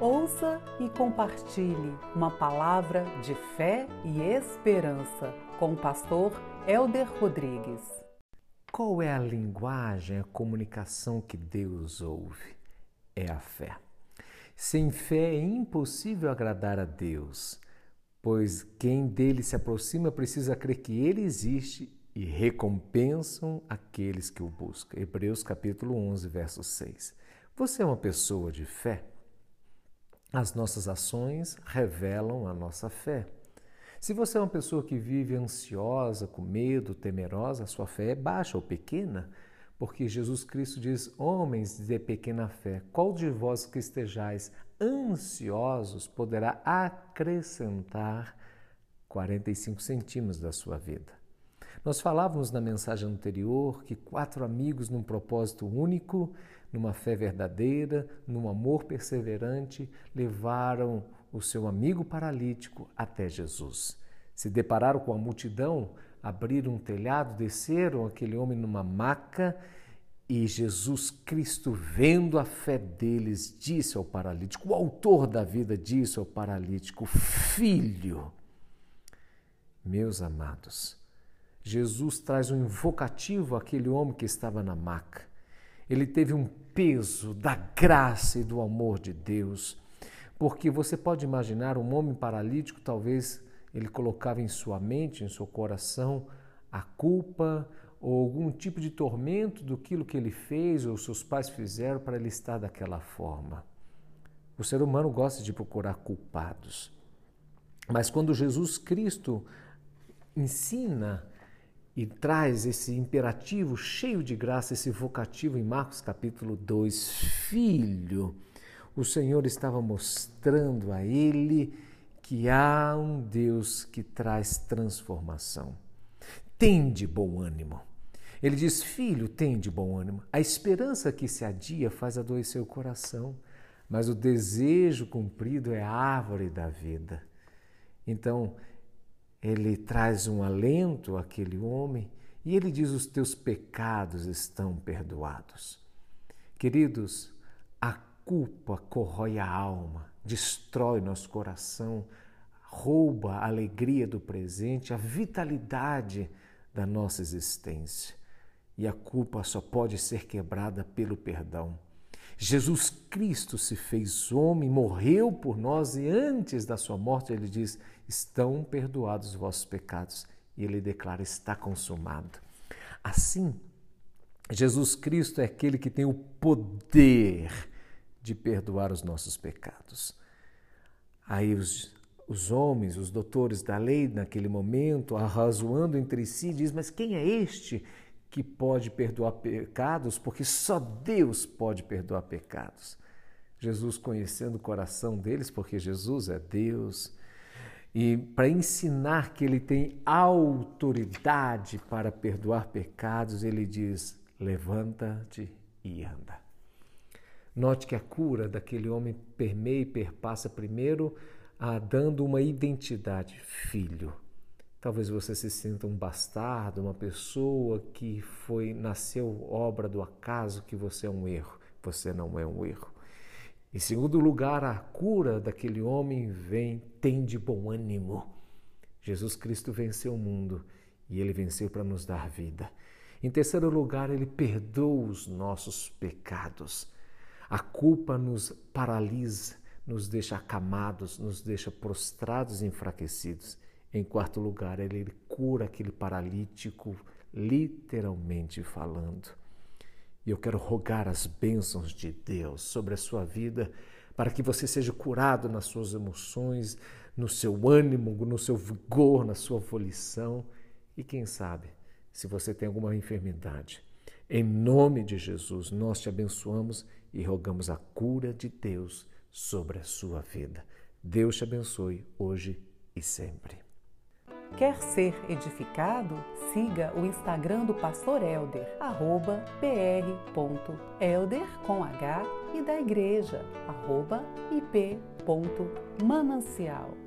Ouça e compartilhe uma palavra de fé e esperança com o pastor Elder Rodrigues. Qual é a linguagem, a comunicação que Deus ouve? É a fé. Sem fé é impossível agradar a Deus, pois quem dele se aproxima precisa crer que ele existe e recompensam aqueles que o buscam. Hebreus capítulo 11, verso 6. Você é uma pessoa de fé? As nossas ações revelam a nossa fé. Se você é uma pessoa que vive ansiosa, com medo, temerosa, a sua fé é baixa ou pequena, porque Jesus Cristo diz: Homens de pequena fé, qual de vós que estejais ansiosos poderá acrescentar 45 centímetros da sua vida? Nós falávamos na mensagem anterior que quatro amigos num propósito único numa fé verdadeira, num amor perseverante, levaram o seu amigo paralítico até Jesus. Se depararam com a multidão, abriram um telhado, desceram aquele homem numa maca e Jesus Cristo, vendo a fé deles, disse ao paralítico, o autor da vida disse ao paralítico: Filho, meus amados, Jesus traz um invocativo àquele homem que estava na maca. Ele teve um peso da graça e do amor de Deus. Porque você pode imaginar um homem paralítico, talvez ele colocava em sua mente, em seu coração, a culpa ou algum tipo de tormento do que ele fez ou seus pais fizeram para ele estar daquela forma. O ser humano gosta de procurar culpados. Mas quando Jesus Cristo ensina e traz esse imperativo cheio de graça, esse vocativo em Marcos capítulo 2, filho. O Senhor estava mostrando a ele que há um Deus que traz transformação. Tem de bom ânimo. Ele diz: Filho, tem de bom ânimo. A esperança que se adia faz adoecer o coração, mas o desejo cumprido é a árvore da vida. Então, ele traz um alento àquele homem e ele diz: Os teus pecados estão perdoados. Queridos, a culpa corrói a alma, destrói nosso coração, rouba a alegria do presente, a vitalidade da nossa existência. E a culpa só pode ser quebrada pelo perdão. Jesus Cristo se fez homem, morreu por nós e antes da sua morte ele diz: Estão perdoados os vossos pecados. E ele declara: Está consumado. Assim, Jesus Cristo é aquele que tem o poder de perdoar os nossos pecados. Aí os, os homens, os doutores da lei, naquele momento, arrazoando entre si, diz: Mas quem é este que pode perdoar pecados, porque só Deus pode perdoar pecados. Jesus conhecendo o coração deles, porque Jesus é Deus, e para ensinar que ele tem autoridade para perdoar pecados, ele diz: levanta-te e anda. Note que a cura daquele homem permeia e perpassa primeiro a dando uma identidade, filho. Talvez você se sinta um bastardo, uma pessoa que foi nasceu obra do acaso, que você é um erro. Você não é um erro. Em segundo lugar, a cura daquele homem vem, tem de bom ânimo. Jesus Cristo venceu o mundo e ele venceu para nos dar vida. Em terceiro lugar, ele perdoa os nossos pecados. A culpa nos paralisa, nos deixa acamados, nos deixa prostrados e enfraquecidos. Em quarto lugar, ele cura aquele paralítico, literalmente falando. E eu quero rogar as bênçãos de Deus sobre a sua vida, para que você seja curado nas suas emoções, no seu ânimo, no seu vigor, na sua volição. E quem sabe, se você tem alguma enfermidade, em nome de Jesus, nós te abençoamos e rogamos a cura de Deus sobre a sua vida. Deus te abençoe hoje e sempre. Quer ser edificado? Siga o Instagram do Pastor Elder, arroba pr.elder com H e da igreja, arroba ip.manancial.